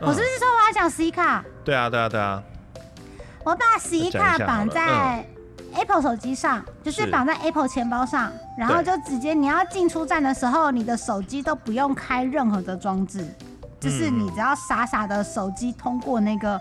我是不是说我要讲 C 卡？对啊，对啊，对啊。我把 C 卡绑在 Apple 手机上，就是绑在 Apple 钱包上，然后就直接你要进出站的时候，你的手机都不用开任何的装置，就是你只要傻傻的手机通过那个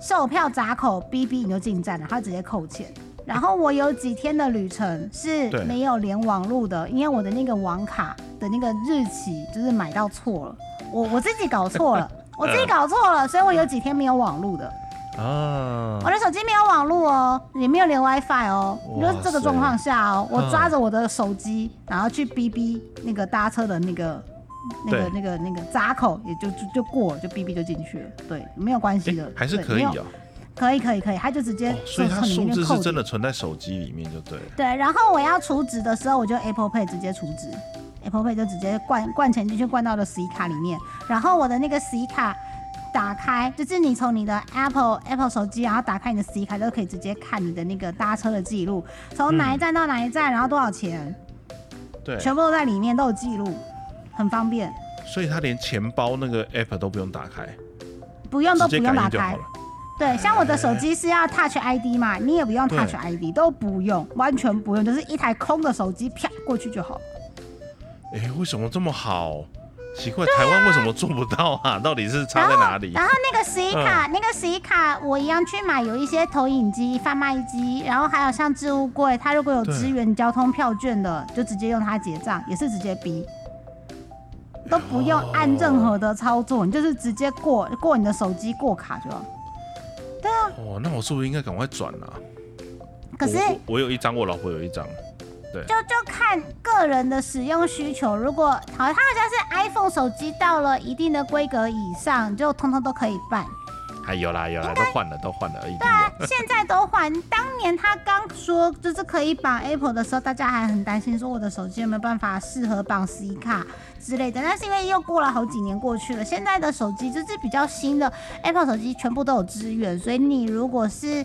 售票闸口哔哔，你就进站了，它直接扣钱。然后我有几天的旅程是没有连网路的，因为我的那个网卡的那个日期就是买到错了，我我自己搞错了，我自己搞错了，所以我有几天没有网路的。啊！我的手机没有网路哦，也没有连 WiFi 哦。就这个状况下哦，我抓着我的手机，然后去逼逼那个搭车的那个、那个、那个、那个闸口，也就就就过了，就逼逼就进去了。对，没有关系的，还是可以哦。可以可以可以，他就直接所以它数字是真的存在手机里面就对。对，然后我要储值的时候，我就 Apple Pay 直接储值，Apple Pay 就直接灌灌钱进去，灌到了 C 卡里面。然后我的那个 C 卡打开，就是你从你的 Apple Apple 手机，然后打开你的 C 卡，就可以直接看你的那个搭车的记录，从哪一站到哪一站，然后多少钱，对，全部都在里面都有记录，很方便。所以他连钱包那个 App 都不用打开，不用都不用打开。对，像我的手机是要 Touch ID 嘛，你也不用 Touch ID，都不用，完全不用，就是一台空的手机，啪过去就好。哎，为什么这么好？奇怪，台湾为什么做不到啊？到底是差在哪里？然后那个十一卡，那个十一卡，我一样去买，有一些投影机、贩卖机，然后还有像置物柜，它如果有支援交通票券的，就直接用它结账，也是直接逼，都不用按任何的操作，你就是直接过过你的手机过卡就。对啊，哦，那我是不是应该赶快转啊？可是我有一张，我老婆有一张，对，就就看个人的使用需求。如果好，它好像是 iPhone 手机到了一定的规格以上，就通通都可以办。还有啦有啦，都换了都换了而已，对啊，现在都换。当年他刚说就是可以绑 Apple 的时候，大家还很担心说我的手机有没有办法适合绑 C 卡之类的。但是因为又过了好几年过去了，现在的手机就是比较新的 Apple 手机，全部都有支援，所以你如果是。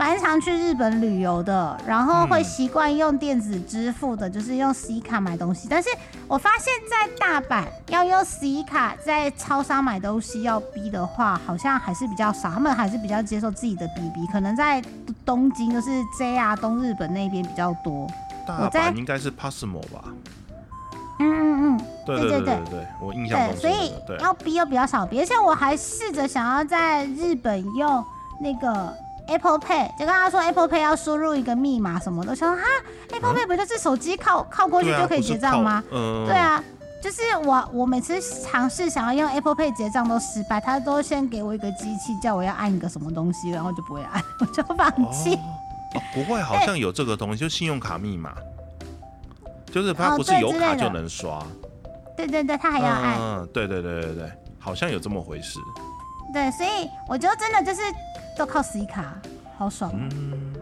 蛮常去日本旅游的，然后会习惯用电子支付的，就是用 C 卡买东西。但是我发现，在大阪要用 C 卡在超商买东西要 B 的话，好像还是比较少。他们还是比较接受自己的 BB，可能在东京就是 JR 东日本那边比较多。大阪应该是 Passmo 吧？嗯嗯嗯，对对对对对，我印象中对，所以要 B 又比较少逼。而且我还试着想要在日本用那个。Apple Pay 就跟他说，Apple Pay 要输入一个密码什么的，说哈，Apple Pay 不就是手机靠靠过去就可以结账吗？嗯，对啊，就是我我每次尝试想要用 Apple Pay 结账都失败，他都先给我一个机器叫我要按一个什么东西，然后就不会按，我就放弃。哦，不会，好像有这个东西，就信用卡密码，就是它不是有卡就能刷。对对对，他还要按。嗯，对对对对对，好像有这么回事。对，所以我觉得真的就是。都靠 C 卡，好爽。嗯，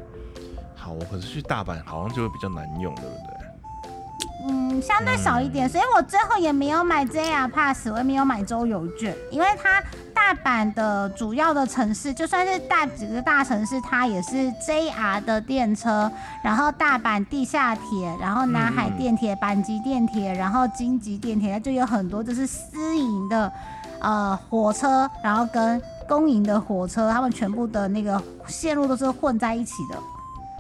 好，我可是去大阪好像就会比较难用，对不对？嗯，相对少一点，所以我最后也没有买 JR Pass，我也没有买周游券，因为它大阪的主要的城市，就算是大几个大城市，它也是 JR 的电车，然后大阪地下铁，然后南海电铁、阪急电铁，然后京急电铁，它就有很多就是私营的呃火车，然后跟。公营的火车，他们全部的那个线路都是混在一起的，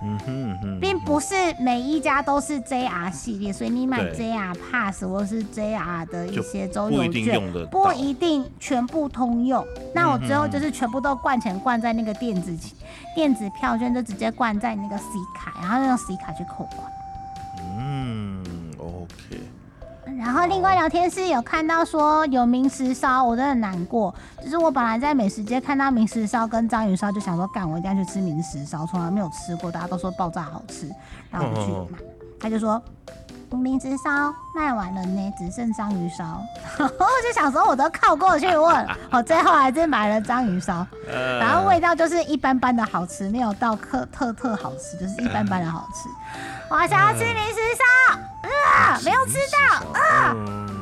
嗯哼哼，并不是每一家都是 JR 系列，所以你买 JR Pass 或是 JR 的一些周游券，不一定全部通用。那我最后就是全部都灌钱灌在那个电子电子票券，就直接灌在那个 C 卡，然后用 C 卡去扣款。嗯，OK。然后另外聊天室有看到说有明石烧，我真的难过。就是我本来在美食街看到明石烧跟章鱼烧，就想说干，我一定要去吃明石烧，从来没有吃过，大家都说爆炸好吃，然后我就去买。他就说明石烧卖完了呢，只剩章鱼烧。然后我就想说，我都靠过去问，我最后还是买了章鱼烧。然后味道就是一般般的好吃，没有到特特特好吃，就是一般般的好吃。我想要吃零食烧，啊，没有吃到，啊。